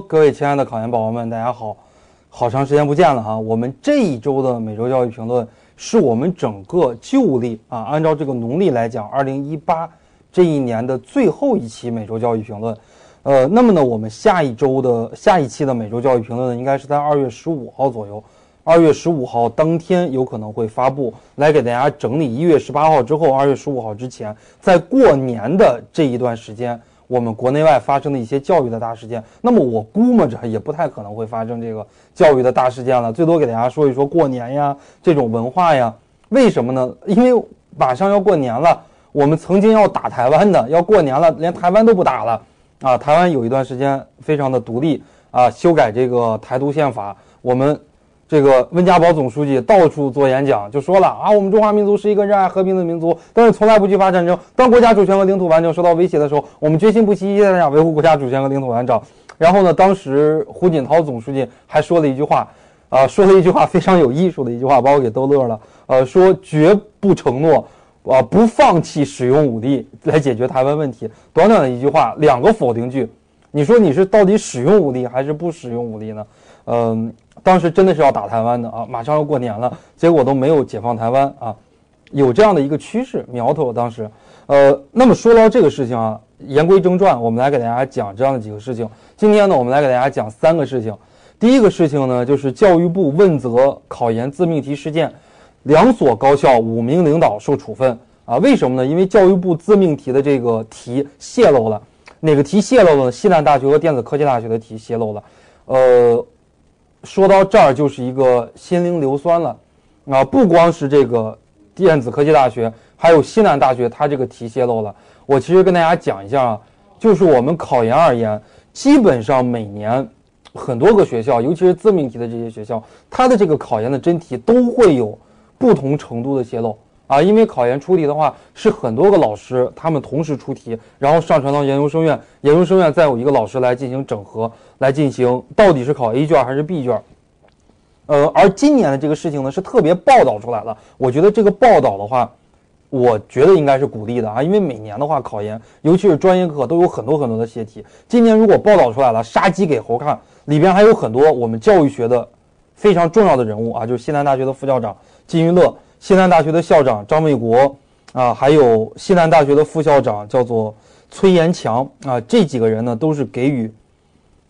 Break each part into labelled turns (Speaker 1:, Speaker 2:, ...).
Speaker 1: 各位亲爱的考研宝宝们，大家好，好长时间不见了哈。我们这一周的每周教育评论是我们整个旧历啊，按照这个农历来讲，二零一八这一年的最后一期每周教育评论。呃，那么呢，我们下一周的下一期的每周教育评论呢，应该是在二月十五号左右。二月十五号当天有可能会发布，来给大家整理一月十八号之后，二月十五号之前，在过年的这一段时间，我们国内外发生的一些教育的大事件。那么我估摸着也不太可能会发生这个教育的大事件了，最多给大家说一说过年呀这种文化呀。为什么呢？因为马上要过年了，我们曾经要打台湾的，要过年了，连台湾都不打了啊！台湾有一段时间非常的独立啊，修改这个台独宪法，我们。这个温家宝总书记到处做演讲，就说了啊，我们中华民族是一个热爱和平的民族，但是从来不惧怕战争。当国家主权和领土完整受到威胁的时候，我们决心不惜一切代价维护国家主权和领土完整。然后呢，当时胡锦涛总书记还说了一句话，啊，说了一句话非常有艺术的一句话，把我给逗乐了。呃，说绝不承诺，啊，不放弃使用武力来解决台湾问题。短短的一句话，两个否定句，你说你是到底使用武力还是不使用武力呢？嗯。当时真的是要打台湾的啊，马上要过年了，结果都没有解放台湾啊，有这样的一个趋势苗头。当时，呃，那么说到这个事情啊，言归正传，我们来给大家讲这样的几个事情。今天呢，我们来给大家讲三个事情。第一个事情呢，就是教育部问责考研自命题事件，两所高校五名领导受处分啊？为什么呢？因为教育部自命题的这个题泄露了，哪个题泄露了？西南大学和电子科技大学的题泄露了，呃。说到这儿就是一个心灵硫酸了，啊，不光是这个电子科技大学，还有西南大学，它这个题泄露了。我其实跟大家讲一下啊，就是我们考研而言，基本上每年很多个学校，尤其是自命题的这些学校，它的这个考研的真题都会有不同程度的泄露。啊，因为考研出题的话是很多个老师他们同时出题，然后上传到研究生院，研究生院再有一个老师来进行整合，来进行到底是考 A 卷还是 B 卷。呃，而今年的这个事情呢是特别报道出来了，我觉得这个报道的话，我觉得应该是鼓励的啊，因为每年的话考研，尤其是专业课都有很多很多的泄题，今年如果报道出来了，杀鸡给猴看，里边还有很多我们教育学的非常重要的人物啊，就是西南大学的副校长金玉乐。西南大学的校长张卫国，啊，还有西南大学的副校长叫做崔延强，啊，这几个人呢都是给予，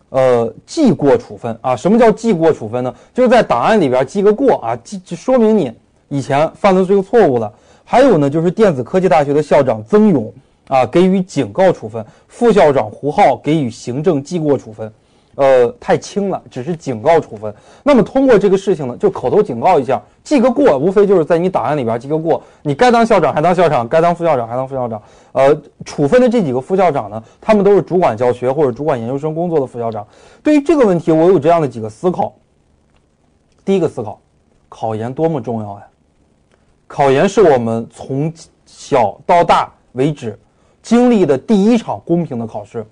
Speaker 1: 呃，记过处分啊。什么叫记过处分呢？就是在档案里边记个过啊，记说明你以前犯的这个错误了。还有呢，就是电子科技大学的校长曾勇，啊，给予警告处分；副校长胡浩给予行政记过处分。呃，太轻了，只是警告处分。那么通过这个事情呢，就口头警告一下，记个过，无非就是在你档案里边记个过。你该当校长还当校长，该当副校长还当副校长。呃，处分的这几个副校长呢，他们都是主管教学或者主管研究生工作的副校长。对于这个问题，我有这样的几个思考。第一个思考，考研多么重要呀！考研是我们从小到大为止经历的第一场公平的考试。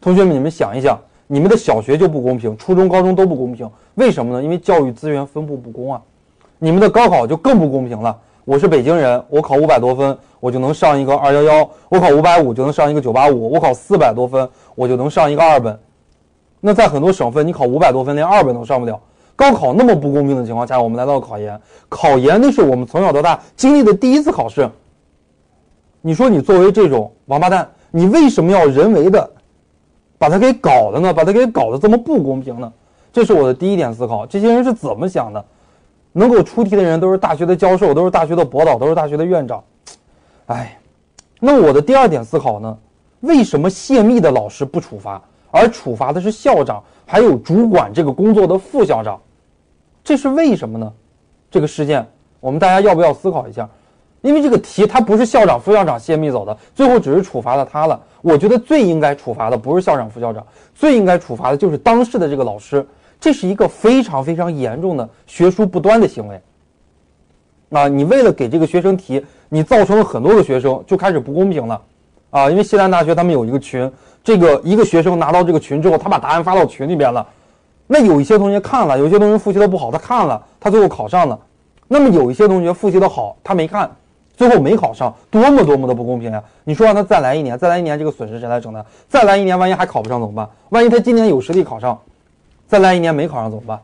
Speaker 1: 同学们，你们想一想。你们的小学就不公平，初中、高中都不公平，为什么呢？因为教育资源分布不公啊。你们的高考就更不公平了。我是北京人，我考五百多分，我就能上一个二幺幺；我考五百五就能上一个九八五；我考四百多分，我就能上一个二本。那在很多省份，你考五百多分连二本都上不了。高考那么不公平的情况下，我们来到考研，考研那是我们从小到大经历的第一次考试。你说你作为这种王八蛋，你为什么要人为的？把他给搞的呢？把他给搞得这么不公平呢？这是我的第一点思考。这些人是怎么想的？能够出题的人都是大学的教授，都是大学的博导，都是大学的院长。哎，那我的第二点思考呢？为什么泄密的老师不处罚，而处罚的是校长，还有主管这个工作的副校长？这是为什么呢？这个事件，我们大家要不要思考一下？因为这个题他不是校长、副校长泄密走的，最后只是处罚了他了。我觉得最应该处罚的不是校长、副校长，最应该处罚的就是当事的这个老师。这是一个非常非常严重的学术不端的行为。啊，你为了给这个学生题，你造成了很多个学生就开始不公平了。啊，因为西南大学他们有一个群，这个一个学生拿到这个群之后，他把答案发到群里边了。那有一些同学看了，有些同学复习的不好，他看了，他最后考上了。那么有一些同学复习的好，他没看。最后没考上，多么多么的不公平呀！你说让他再来一年，再来一年，这个损失谁来承担？再来一年，万一还考不上怎么办？万一他今年有实力考上，再来一年没考上怎么办？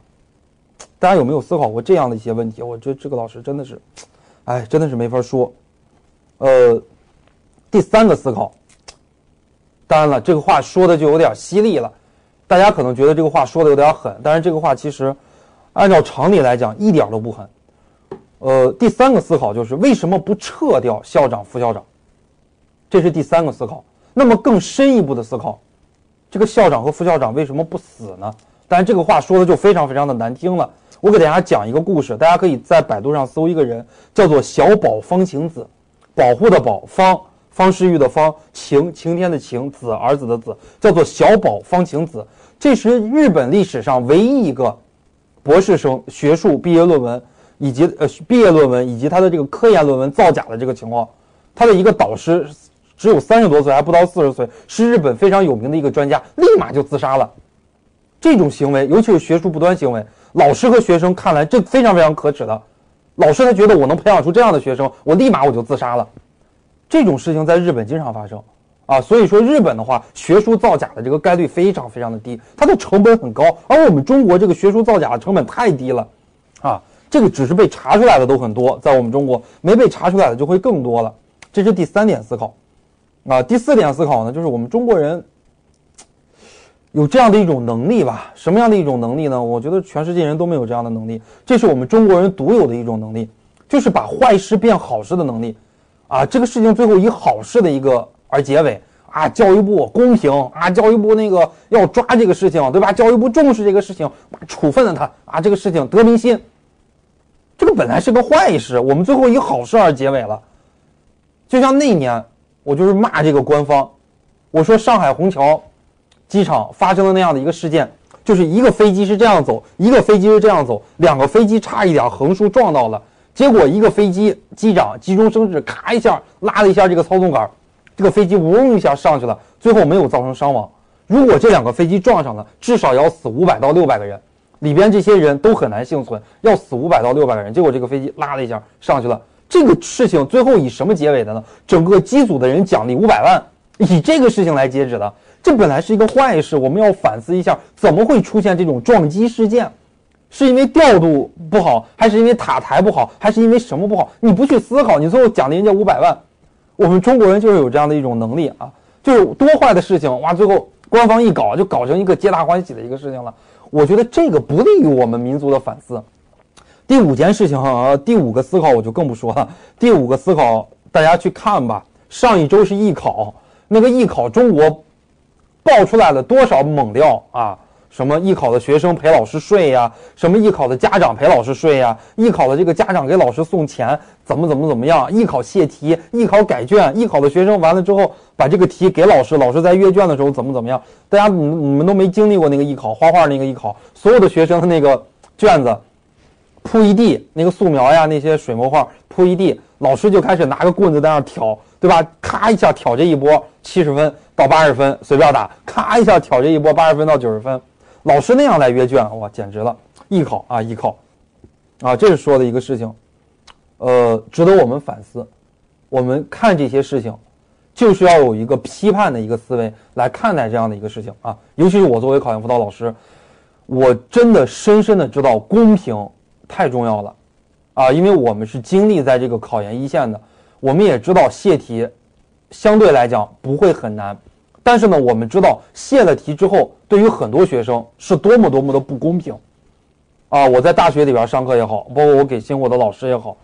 Speaker 1: 大家有没有思考过这样的一些问题？我觉得这个老师真的是，哎，真的是没法说。呃，第三个思考，当然了，这个话说的就有点犀利了，大家可能觉得这个话说的有点狠，但是这个话其实按照常理来讲一点都不狠。呃，第三个思考就是为什么不撤掉校长、副校长？这是第三个思考。那么更深一步的思考，这个校长和副校长为什么不死呢？但是这个话说的就非常非常的难听了。我给大家讲一个故事，大家可以在百度上搜一个人，叫做小宝方晴子，保护的保方方世玉的方晴晴天的晴子儿子的子，叫做小宝方晴子。这是日本历史上唯一一个博士生学术毕业论文以及呃毕业论文以及他的这个科研论文造假的这个情况。他的一个导师只有三十多岁，还不到四十岁，是日本非常有名的一个专家，立马就自杀了。这种行为，尤其是学术不端行为，老师和学生看来这非常非常可耻的。老师他觉得我能培养出这样的学生，我立马我就自杀了。这种事情在日本经常发生，啊，所以说日本的话，学术造假的这个概率非常非常的低，它的成本很高，而我们中国这个学术造假的成本太低了，啊，这个只是被查出来的都很多，在我们中国没被查出来的就会更多了。这是第三点思考，啊，第四点思考呢，就是我们中国人。有这样的一种能力吧？什么样的一种能力呢？我觉得全世界人都没有这样的能力，这是我们中国人独有的一种能力，就是把坏事变好事的能力。啊，这个事情最后以好事的一个而结尾啊！教育部公平啊！教育部那个要抓这个事情，对吧？教育部重视这个事情，处分了他啊！这个事情得民心。这个本来是个坏事，我们最后以好事而结尾了。就像那年，我就是骂这个官方，我说上海虹桥。机场发生了那样的一个事件，就是一个飞机是这样走，一个飞机是这样走，两个飞机差一点横竖撞到了，结果一个飞机机长急中生智，咔一下拉了一下这个操纵杆，这个飞机嗡一下上去了，最后没有造成伤亡。如果这两个飞机撞上了，至少要死五百到六百个人，里边这些人都很难幸存，要死五百到六百个人。结果这个飞机拉了一下上去了，这个事情最后以什么结尾的呢？整个机组的人奖励五百万，以这个事情来截止的。这本来是一个坏事，我们要反思一下，怎么会出现这种撞击事件？是因为调度不好，还是因为塔台不好，还是因为什么不好？你不去思考，你最后奖励人家五百万。我们中国人就是有这样的一种能力啊，就是多坏的事情，哇，最后官方一搞就搞成一个皆大欢喜的一个事情了。我觉得这个不利于我们民族的反思。第五件事情哈，第五个思考我就更不说了。第五个思考，大家去看吧。上一周是艺考，那个艺考中国。爆出来了多少猛料啊！什么艺考的学生陪老师睡呀？什么艺考的家长陪老师睡呀？艺考的这个家长给老师送钱，怎么怎么怎么样？艺考泄题，艺考改卷，艺考的学生完了之后把这个题给老师，老师在阅卷的时候怎么怎么样？大家你你们都没经历过那个艺考，画画那个艺考，所有的学生的那个卷子铺一地，那个素描呀，那些水墨画铺一地，老师就开始拿个棍子在那挑，对吧？咔一下挑这一波七十分。到八十分随便打，咔一下挑这一波八十分到九十分，老师那样来阅卷，哇，简直了！艺考啊，艺考，啊，这是说的一个事情，呃，值得我们反思。我们看这些事情，就是要有一个批判的一个思维来看待这样的一个事情啊。尤其是我作为考研辅导老师，我真的深深的知道公平太重要了，啊，因为我们是经历在这个考研一线的，我们也知道泄题相对来讲不会很难。但是呢，我们知道泄了题之后，对于很多学生是多么多么的不公平，啊！我在大学里边上课也好，包括我给星火的老师也好，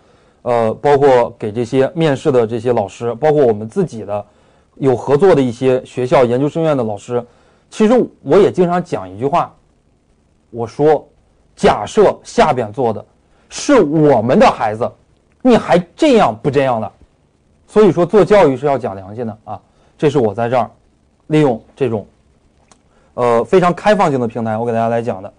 Speaker 1: 呃，包括给这些面试的这些老师，包括我们自己的有合作的一些学校研究生院的老师，其实我也经常讲一句话，我说，假设下边坐的是我们的孩子，你还这样不这样的，所以说做教育是要讲良心的啊！这是我在这儿。利用这种，呃，非常开放性的平台，我给大家来讲的。